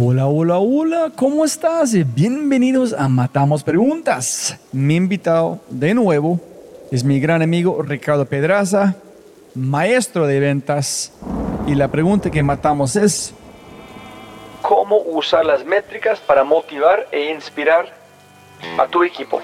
Hola, hola, hola, ¿cómo estás? Bienvenidos a Matamos Preguntas. Mi invitado de nuevo es mi gran amigo Ricardo Pedraza, maestro de ventas. Y la pregunta que matamos es, ¿cómo usar las métricas para motivar e inspirar a tu equipo?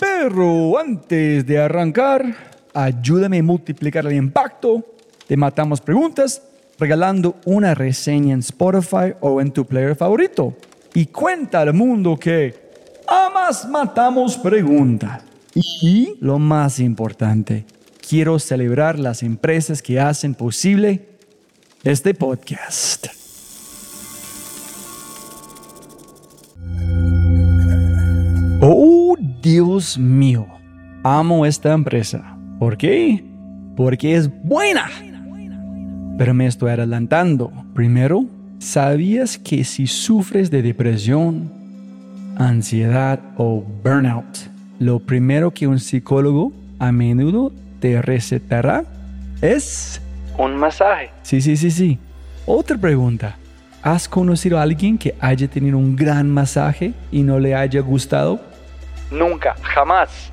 Pero antes de arrancar, ayúdame a multiplicar el impacto. Te matamos preguntas regalando una reseña en Spotify o en tu player favorito. Y cuenta al mundo que amas matamos preguntas. Y lo más importante, quiero celebrar las empresas que hacen posible este podcast. Oh, Dios mío, amo esta empresa. ¿Por qué? Porque es buena. Pero me estoy adelantando. Primero, ¿sabías que si sufres de depresión, ansiedad o burnout, lo primero que un psicólogo a menudo te recetará es un masaje? Sí, sí, sí, sí. Otra pregunta. ¿Has conocido a alguien que haya tenido un gran masaje y no le haya gustado? Nunca, jamás.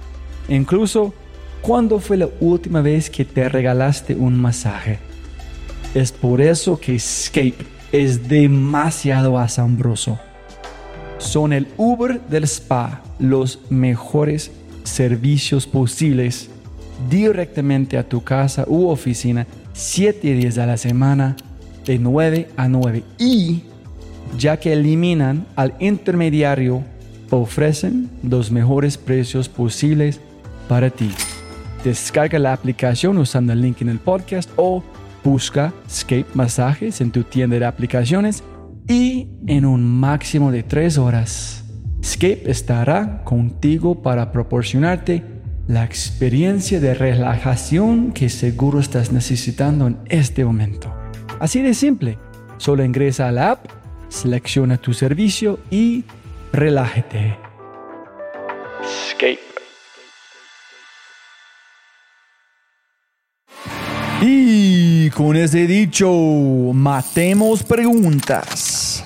Incluso ¿Cuándo fue la última vez que te regalaste un masaje? Es por eso que Escape es demasiado asombroso. Son el Uber del spa, los mejores servicios posibles directamente a tu casa u oficina, 7 días a la semana, de 9 a 9. Y ya que eliminan al intermediario, ofrecen los mejores precios posibles para ti. Descarga la aplicación usando el link en el podcast o busca Scape Masajes en tu tienda de aplicaciones y en un máximo de tres horas, Scape estará contigo para proporcionarte la experiencia de relajación que seguro estás necesitando en este momento. Así de simple, solo ingresa a la app, selecciona tu servicio y relájate. Scape. Y con ese dicho, matemos preguntas.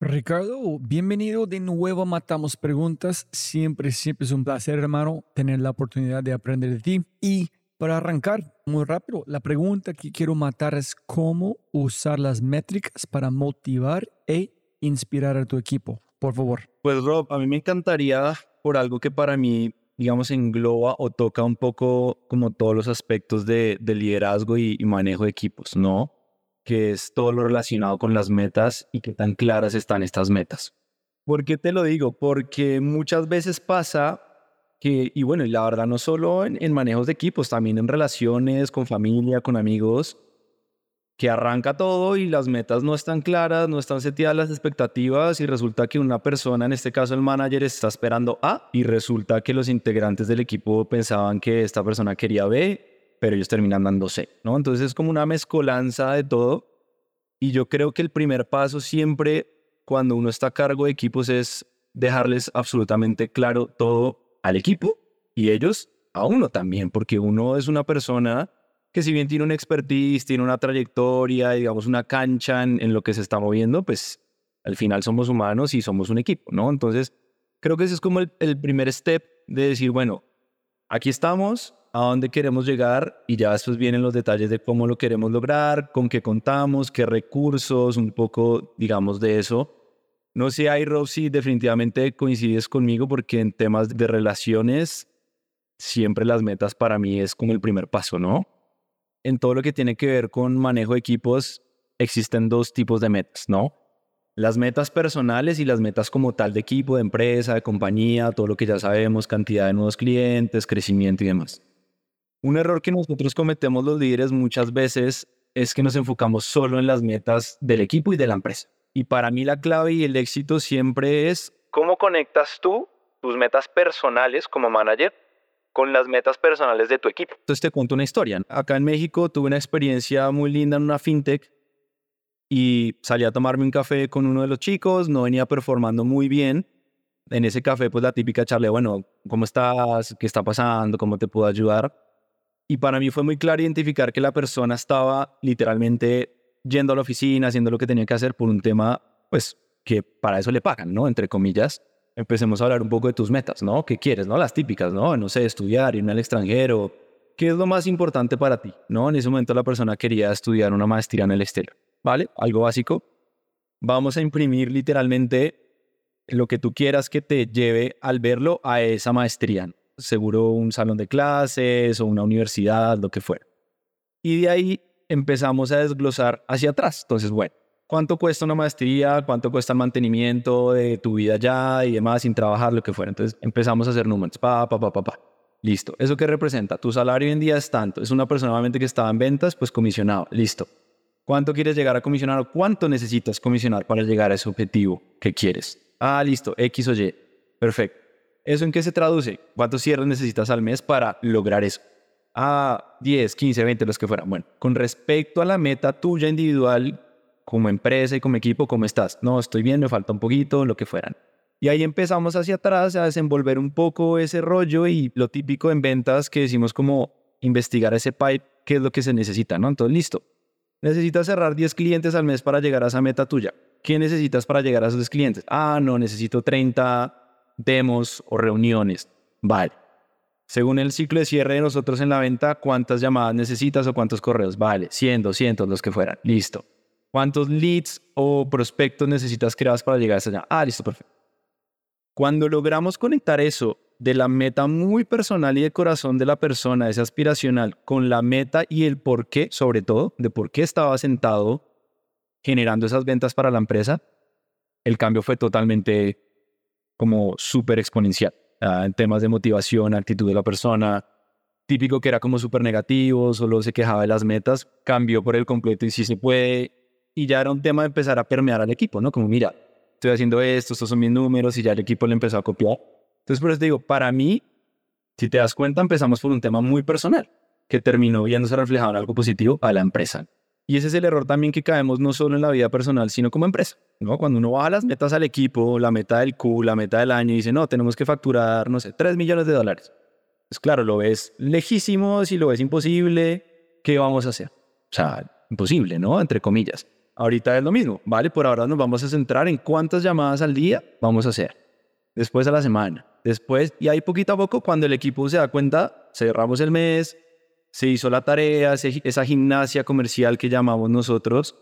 Ricardo, bienvenido de nuevo a Matamos Preguntas. Siempre, siempre es un placer, hermano, tener la oportunidad de aprender de ti. Y para arrancar, muy rápido, la pregunta que quiero matar es cómo usar las métricas para motivar e inspirar a tu equipo. Por favor. Pues Rob, a mí me encantaría por algo que para mí digamos, engloba o toca un poco como todos los aspectos de, liderazgo y, manejo de equipos, ¿no? Que es todo lo relacionado con las metas y qué tan claras están estas metas. ¿Por qué te lo digo? Porque muchas veces pasa que, y bueno, y la verdad no solo en manejos de equipos, también en relaciones, con familia, con amigos, que arranca todo y las metas no están claras, no están seteadas las expectativas y resulta que una persona, en este caso el manager, está esperando A y resulta que los integrantes del equipo pensaban que esta persona quería B, pero ellos terminan dando C, ¿no? Entonces es como una mezcolanza de todo y yo creo que el primer paso siempre cuando uno está a cargo de equipos es dejarles absolutamente claro todo al equipo y ellos a uno también, porque uno es una persona que si bien tiene una expertise, tiene una trayectoria, digamos, una cancha en, lo que se está moviendo, pues al final somos humanos y somos un equipo, ¿no? Entonces, creo que ese es como el, el primer step de decir, bueno, aquí estamos, a dónde queremos llegar y ya después vienen los detalles de cómo lo queremos lograr, con qué contamos, qué recursos, un poco, digamos, de eso. No sé, ahí, Rob, si definitivamente coincides conmigo porque en temas de relaciones, siempre las metas para mí es como el primer paso, ¿no? En todo lo que tiene que ver con manejo de equipos, existen dos tipos de metas, ¿no? Las metas personales y las metas como tal de equipo, de empresa, de compañía, todo lo que ya sabemos, cantidad de nuevos clientes, crecimiento y demás. Un error que nosotros cometemos los líderes muchas veces es que nos enfocamos solo en las metas del equipo y de la empresa. Y para mí la clave y el éxito siempre es cómo conectas tú tus metas personales como manager con las metas personales de tu equipo. Entonces te cuento una historia. Acá en México tuve una experiencia muy linda en una fintech y salí a tomarme un café con uno de los chicos, no venía performando muy bien. En ese café, pues la típica charla, bueno, ¿cómo estás? ¿Qué está pasando? ¿Cómo te puedo ayudar? Y para mí fue muy claro identificar que la persona estaba literalmente yendo a la oficina, haciendo lo que tenía que hacer por un tema, pues, que para eso le pagan, ¿no? Entre comillas empecemos a hablar un poco de tus metas, ¿no? ¿Qué quieres, no? Las típicas, ¿no? No sé, estudiar, irme al extranjero. ¿Qué es lo más importante para ti, no? En ese momento la persona quería estudiar una maestría en el exterior, ¿vale? Algo básico. Vamos a imprimir literalmente lo que tú quieras que te lleve al verlo a esa maestría. Seguro un salón de clases o una universidad, lo que fuera. Y de ahí empezamos a desglosar hacia atrás. Entonces, bueno, cuánto cuesta una maestría, cuánto cuesta el mantenimiento de tu vida ya y demás sin trabajar, lo que fuera. Entonces empezamos a hacer números, pa, pa, pa, pa, pa. Listo. ¿Eso qué representa? Tu salario hoy en día es tanto. Es una persona obviamente que estaba en ventas, pues comisionado. Listo. ¿Cuánto quieres llegar a comisionar o cuánto necesitas comisionar para llegar a ese objetivo que quieres? Ah, listo, X o Y. Perfecto. ¿Eso en qué se traduce? ¿Cuántos cierres necesitas al mes para lograr eso? Ah, 10, 15, 20, los que fueran. Bueno, con respecto a la meta tuya individual, como empresa y como equipo, ¿cómo estás? No, estoy bien, me falta un poquito, lo que fueran. Y ahí empezamos hacia atrás a desenvolver un poco ese rollo y lo típico en ventas que decimos como investigar ese pipe, qué es lo que se necesita, ¿no? Entonces, listo. Necesitas cerrar 10 clientes al mes para llegar a esa meta tuya. ¿Qué necesitas para llegar a esos 10 clientes? Ah, no, necesito 30 demos o reuniones. Vale. Según el ciclo de cierre de nosotros en la venta, ¿cuántas llamadas necesitas o cuántos correos? Vale, 100, 200, los que fueran. Listo. ¿Cuántos leads o prospectos necesitas crear para llegar hasta allá? Ah, listo, perfecto. Cuando logramos conectar eso de la meta muy personal y de corazón de la persona, ese aspiracional, con la meta y el por qué, sobre todo, de por qué estaba sentado generando esas ventas para la empresa, el cambio fue totalmente como súper exponencial. Ah, en temas de motivación, actitud de la persona, típico que era como súper negativo, solo se quejaba de las metas, cambió por el completo y sí se puede, y ya era un tema de empezar a permear al equipo, ¿no? Como, mira, estoy haciendo esto, estos son mis números y ya el equipo le empezó a copiar. Entonces, por eso te digo, para mí, si te das cuenta, empezamos por un tema muy personal que terminó viéndose reflejado en algo positivo a la empresa. Y ese es el error también que caemos no solo en la vida personal, sino como empresa. ¿no? Cuando uno baja las metas al equipo, la meta del Q, la meta del año, y dice, no, tenemos que facturar, no sé, 3 millones de dólares. Pues claro, lo ves lejísimo, si lo ves imposible, ¿qué vamos a hacer? O sea, imposible, ¿no? Entre comillas. Ahorita es lo mismo, ¿vale? Por ahora nos vamos a centrar en cuántas llamadas al día vamos a hacer. Después a la semana. Después, y ahí poquito a poco, cuando el equipo se da cuenta, cerramos el mes, se hizo la tarea, esa gimnasia comercial que llamamos nosotros,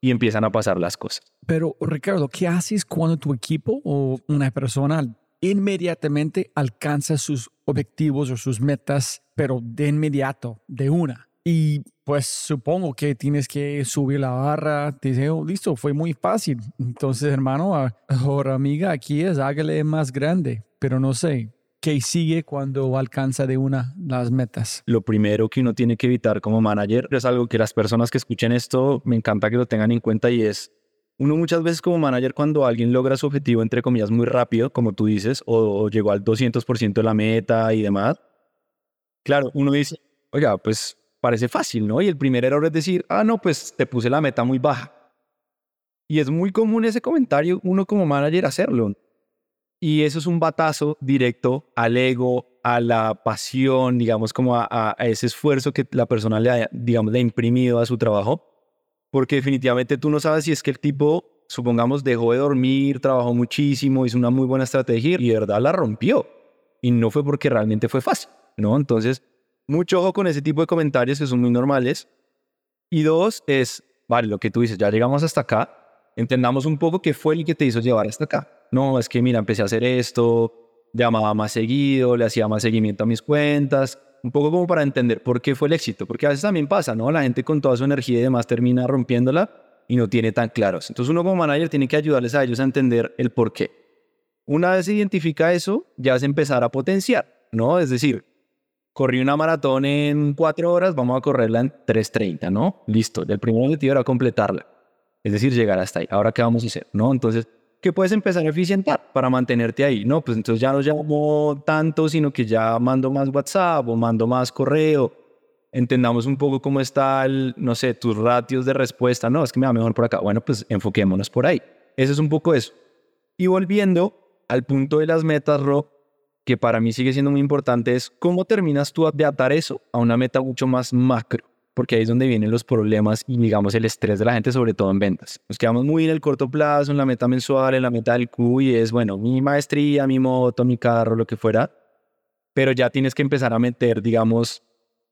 y empiezan a pasar las cosas. Pero Ricardo, ¿qué haces cuando tu equipo o una persona inmediatamente alcanza sus objetivos o sus metas, pero de inmediato, de una? Y pues supongo que tienes que subir la barra. Dice, oh, listo, fue muy fácil. Entonces, hermano, ahora amiga, aquí es hágale más grande. Pero no sé, ¿qué sigue cuando alcanza de una las metas? Lo primero que uno tiene que evitar como manager es algo que las personas que escuchen esto, me encanta que lo tengan en cuenta y es, uno muchas veces como manager cuando alguien logra su objetivo, entre comillas, muy rápido, como tú dices, o, o llegó al 200% de la meta y demás, claro, uno dice, oiga, pues parece fácil, ¿no? Y el primer error es decir, ah, no, pues te puse la meta muy baja. Y es muy común ese comentario, uno como manager hacerlo. Y eso es un batazo directo al ego, a la pasión, digamos, como a, ese esfuerzo que la persona le digamos, le ha imprimido a su trabajo. Porque definitivamente tú no sabes si es que el tipo, supongamos, dejó de dormir, trabajó muchísimo, hizo una muy buena estrategia y de verdad la rompió. Y no fue porque realmente fue fácil, ¿no? Entonces, mucho ojo con ese tipo de comentarios que son muy normales. Y dos, es, vale, lo que tú dices, ya llegamos hasta acá, entendamos un poco qué fue el que te hizo llevar hasta acá. No, es que mira, empecé a hacer esto, llamaba más seguido, le hacía más seguimiento a mis cuentas, un poco como para entender por qué fue el éxito, porque a veces también pasa, ¿no? La gente con toda su energía y demás termina rompiéndola y no tiene tan claros. Entonces uno como manager tiene que ayudarles a ellos a entender el por qué. Una vez se identifica eso, ya es empezar a potenciar, ¿no? Es decir, corrí una maratón en cuatro horas, vamos a correrla en 3.30, ¿no? Listo, el primer objetivo era completarla, es decir, llegar hasta ahí. Ahora, ¿qué vamos a hacer? ¿No? Entonces, ¿qué puedes empezar a eficientar para mantenerte ahí? No, pues entonces ya no llamo tanto, sino que ya mando más WhatsApp o mando más correo. Entendamos un poco cómo está, el, no sé, tus ratios de respuesta. No, es que me va mejor por acá. Bueno, pues enfoquémonos por ahí. Eso es un poco eso. Y volviendo al punto de las metas, Ro, que para mí sigue siendo muy importante, es cómo terminas tú de atar eso a una meta mucho más macro, porque ahí es donde vienen los problemas y, digamos, el estrés de la gente, sobre todo en ventas. Nos quedamos muy en el corto plazo, en la meta mensual, en la meta del Q, y es, bueno, mi maestría, mi moto, mi carro, lo que fuera, pero ya tienes que empezar a meter, digamos,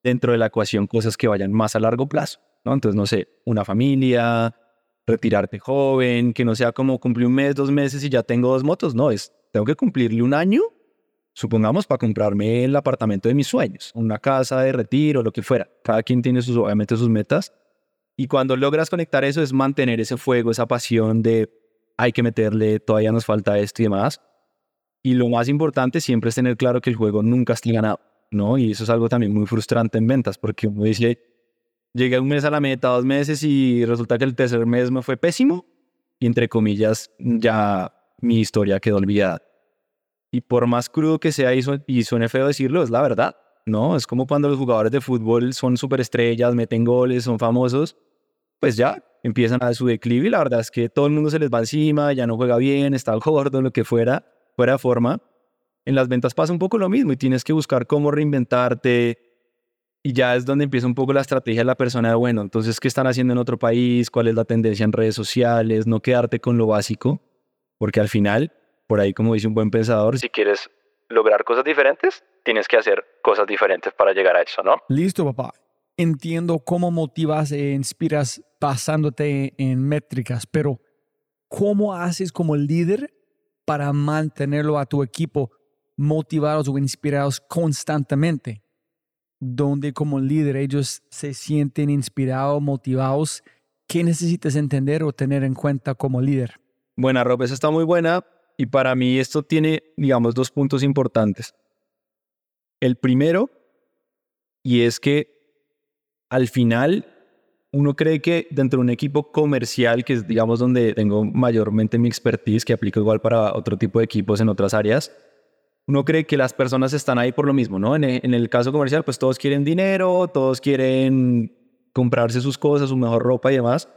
dentro de la ecuación cosas que vayan más a largo plazo, ¿no? Entonces, no sé, una familia, retirarte joven, que no sea como cumplir un mes, dos meses y ya tengo dos motos. No, es, tengo que cumplirle un año, supongamos, para comprarme el apartamento de mis sueños, una casa de retiro, lo que fuera. Cada quien tiene sus, obviamente sus metas. Y cuando logras conectar eso es mantener ese fuego, esa pasión de hay que meterle, todavía nos falta esto y demás. Y lo más importante siempre es tener claro que el juego nunca está ganado, ¿no? Y eso es algo también muy frustrante en ventas, porque uno dice, llegué un mes a la meta, dos meses y resulta que el tercer mes me fue pésimo y entre comillas ya mi historia quedó olvidada. Y por más crudo que sea y, suene feo decirlo, es la verdad, ¿no? Es como cuando los jugadores de fútbol son superestrellas, meten goles, son famosos, pues ya empiezan a su declive y la verdad es que todo el mundo se les va encima, ya no juega bien, está gordo, lo que fuera, fuera forma. En las ventas pasa un poco lo mismo y tienes que buscar cómo reinventarte, y ya es donde empieza un poco la estrategia de la persona de, bueno, entonces, ¿qué están haciendo en otro país? ¿Cuál es la tendencia en redes sociales? No quedarte con lo básico, porque al final, por ahí como dice un buen pensador, si quieres lograr cosas diferentes, tienes que hacer cosas diferentes para llegar a eso, ¿no? Listo, papá. Entiendo cómo motivas e inspiras basándote en métricas, pero ¿cómo haces como líder para mantenerlo a tu equipo motivados o inspirados constantemente? donde como líder ellos se sienten inspirados, motivados. ¿Qué necesitas entender o tener en cuenta como líder? Buena, Rob, esa está muy buena y para mí esto tiene, digamos, dos puntos importantes. El primero, y es que al final uno cree que dentro de un equipo comercial, que es, digamos, donde tengo mayormente mi expertise, que aplico igual para otro tipo de equipos en otras áreas, uno cree que las personas están ahí por lo mismo, ¿no? En, el caso comercial, pues todos quieren dinero, todos quieren comprarse sus cosas, su mejor ropa y demás.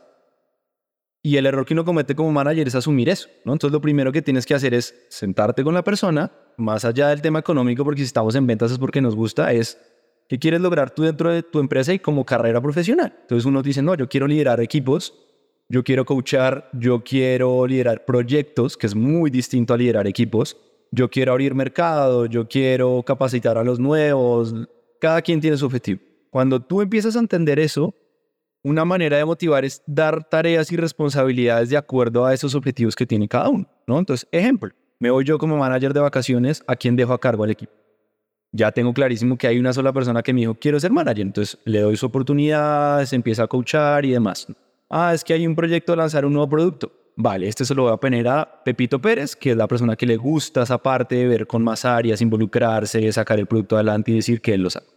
Y el error que uno comete como manager es asumir eso, ¿no? Entonces lo primero que tienes que hacer es sentarte con la persona, más allá del tema económico, porque si estamos en ventas es porque nos gusta, es qué quieres lograr tú dentro de tu empresa y como carrera profesional. Entonces uno dice, no, yo quiero liderar equipos, yo quiero coachar, yo quiero liderar proyectos, que es muy distinto a liderar equipos yo quiero abrir mercado, yo quiero capacitar a los nuevos, cada quien tiene su objetivo. Cuando tú empiezas a entender eso, una manera de motivar es dar tareas y responsabilidades de acuerdo a esos objetivos que tiene cada uno, ¿no? Entonces, ejemplo, me voy yo como manager de vacaciones, ¿a quién dejo a cargo al equipo? Ya tengo clarísimo que hay una sola persona que me dijo, quiero ser manager, entonces le doy su oportunidad, se empieza a coachar y demás. Ah, es que hay un proyecto de lanzar un nuevo producto vale, este se lo voy a poner a Pepito Pérez, que es la persona que le gusta esa parte de ver con más áreas, involucrarse, sacar el producto adelante y decir que él lo sabe.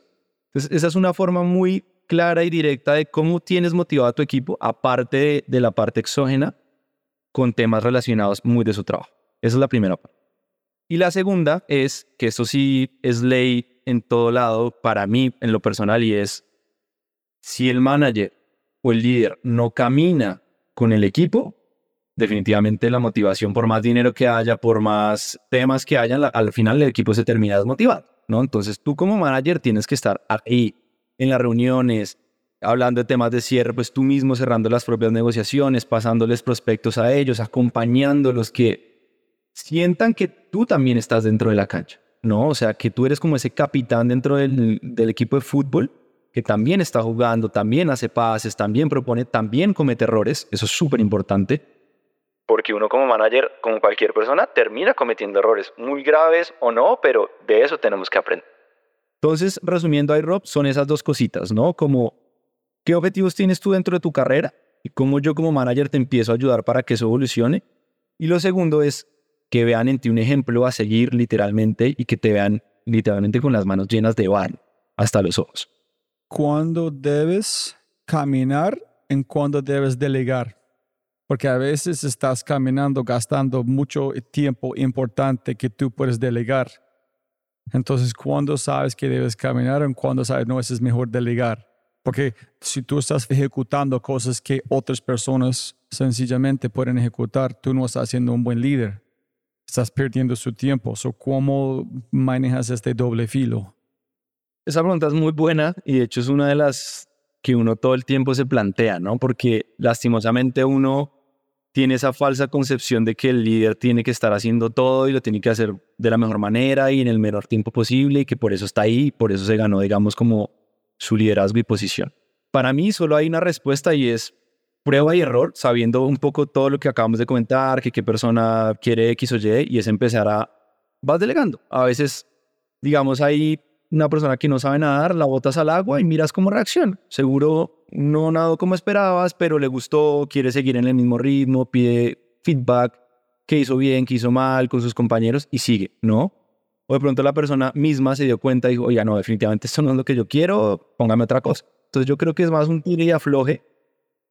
Entonces, esa es una forma muy clara y directa de cómo tienes motivado a tu equipo, aparte de, la parte exógena, con temas relacionados muy de su trabajo. Esa es la primera parte. Y la segunda es, que eso sí es ley en todo lado para mí en lo personal y es, si el manager o el líder no camina con el equipo, definitivamente la motivación, por más dinero que haya, por más temas que haya, al final el equipo se termina desmotivado, ¿no? Entonces tú como manager tienes que estar ahí en las reuniones, hablando de temas de cierre, pues tú mismo cerrando las propias negociaciones, pasándoles prospectos a ellos, acompañándolos que sientan que tú también estás dentro de la cancha, ¿no? O sea, que tú eres como ese capitán dentro del, equipo de fútbol que también está jugando, también hace pases, también propone, también comete errores, eso es súper importante porque uno como manager, como cualquier persona, termina cometiendo errores, muy graves o no, pero de eso tenemos que aprender. Entonces, resumiendo ahí, Rob, son esas dos cositas, ¿no? Como, ¿qué objetivos tienes tú dentro de tu carrera? Y cómo yo como manager te empiezo a ayudar para que eso evolucione. Y lo segundo es que vean en ti un ejemplo a seguir literalmente y que te vean literalmente con las manos llenas de van, hasta los ojos. ¿Cuándo debes caminar en cuándo debes delegar? Porque a veces estás caminando gastando mucho tiempo importante que tú puedes delegar. Entonces, ¿cuándo sabes que debes caminar en cuándo sabes no es mejor delegar? Porque si tú estás ejecutando cosas que otras personas sencillamente pueden ejecutar, tú no estás siendo un buen líder. Estás perdiendo su tiempo. So, ¿Cómo manejas este doble filo? Esa pregunta es muy buena y de hecho es una de las que uno todo el tiempo se plantea, ¿no? Porque lastimosamente uno tiene esa falsa concepción de que el líder tiene que estar haciendo todo y lo tiene que hacer de la mejor manera y en el menor tiempo posible y que por eso está ahí y por eso se ganó, digamos, como su liderazgo y posición. Para mí solo hay una respuesta y es prueba y error, sabiendo un poco todo lo que acabamos de comentar, que qué persona quiere X o Y, y es empezar a, vas delegando. A veces, digamos, hay una persona que no sabe nadar, la botas al agua y miras cómo reacciona. Seguro no nadó como esperabas, pero le gustó, quiere seguir en el mismo ritmo, pide feedback, qué hizo bien, qué hizo mal con sus compañeros y sigue, ¿no? O de pronto la persona misma se dio cuenta y dijo, oye, no, definitivamente esto no es lo que yo quiero, póngame otra cosa. Entonces yo creo que es más un tiro y afloje.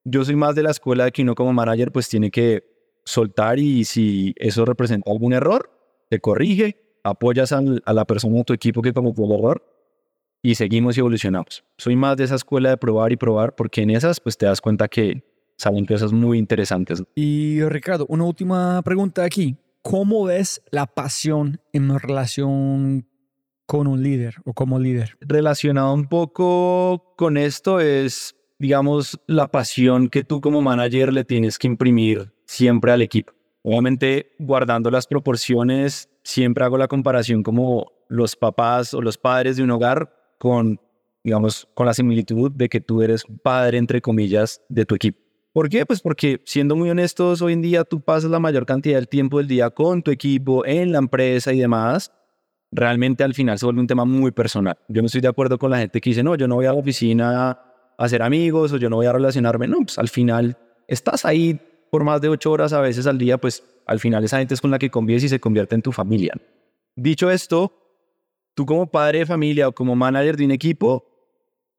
Yo soy más de la escuela de que uno como manager pues tiene que soltar y si eso representa algún error, te corrige, apoyas a la persona de tu equipo que el error y seguimos y evolucionamos. Soy más de esa escuela de probar y probar porque en esas pues te das cuenta que salen cosas muy interesantes. Y Ricardo, una última pregunta aquí. ¿Cómo ves la pasión en relación con un líder o como líder? Relacionado un poco con esto es, digamos, la pasión que tú como manager le tienes que imprimir siempre al equipo. Obviamente, guardando las proporciones, siempre hago la comparación como los papás o los padres de un hogar con, digamos, con la similitud de que tú eres padre, entre comillas, de tu equipo. ¿Por qué? Pues porque, siendo muy honestos, hoy en día tú pasas la mayor cantidad del tiempo del día con tu equipo, en la empresa y demás. Realmente al final se vuelve un tema muy personal. Yo no estoy de acuerdo con la gente que dice, no, yo no voy a la oficina a hacer amigos o yo no voy a relacionarme. No, pues al final estás ahí por más de ocho horas a veces al día, pues al final esa gente es con la que convives y se convierte en tu familia. Dicho esto, tú como padre de familia o como manager de un equipo,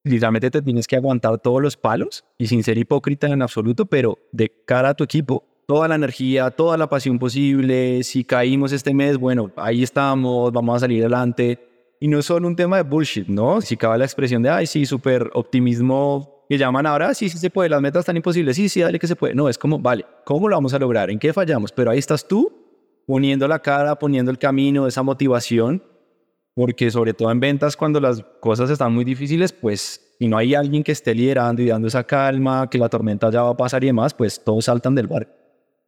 literalmente te tienes que aguantar todos los palos y sin ser hipócrita en absoluto, pero de cara a tu equipo, toda la energía, toda la pasión posible, si caímos este mes, bueno, ahí estamos, vamos a salir adelante. Y no es solo un tema de bullshit, ¿no? Si cabe la expresión de, ay, sí, súper optimismo que llaman ahora, sí, sí se puede, las metas están imposibles, sí, sí, dale que se puede. No, es como, vale, ¿cómo lo vamos a lograr? ¿En qué fallamos? Pero ahí estás tú poniendo la cara, poniendo el camino, esa motivación porque sobre todo en ventas cuando las cosas están muy difíciles, pues si no hay alguien que esté liderando y dando esa calma, que la tormenta ya va a pasar y demás, pues todos saltan del barco.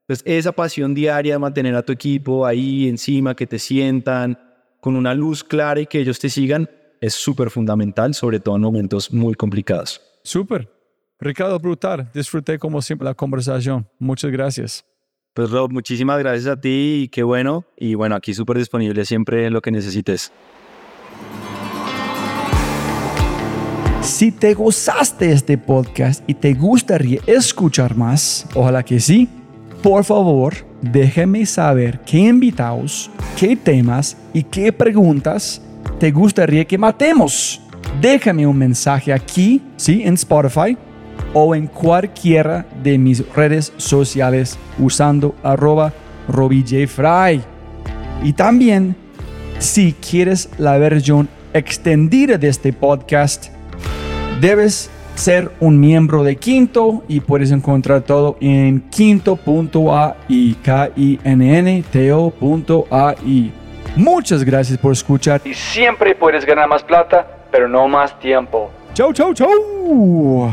Entonces esa pasión diaria de mantener a tu equipo ahí encima, que te sientan con una luz clara y que ellos te sigan, es súper fundamental, sobre todo en momentos muy complicados. Súper. Ricardo, brutal. Disfruté como siempre la conversación. Muchas gracias. Pues Rob, muchísimas gracias a ti y qué bueno. Y bueno, aquí súper disponible siempre lo que necesites. Si te gozaste este podcast y te gustaría escuchar más, ojalá que sí, por favor, déjame saber qué invitados, qué temas y qué preguntas te gustaría que matemos. Déjame un mensaje aquí, sí, en Spotify o en cualquiera de mis redes sociales usando arroba robijfry. Y también, si quieres la versión extendida de este podcast, debes ser un miembro de Quinto y puedes encontrar todo en quinto.ai, k i n n t -O Muchas gracias por escuchar. Y siempre puedes ganar más plata, pero no más tiempo. Chau, chau, chau.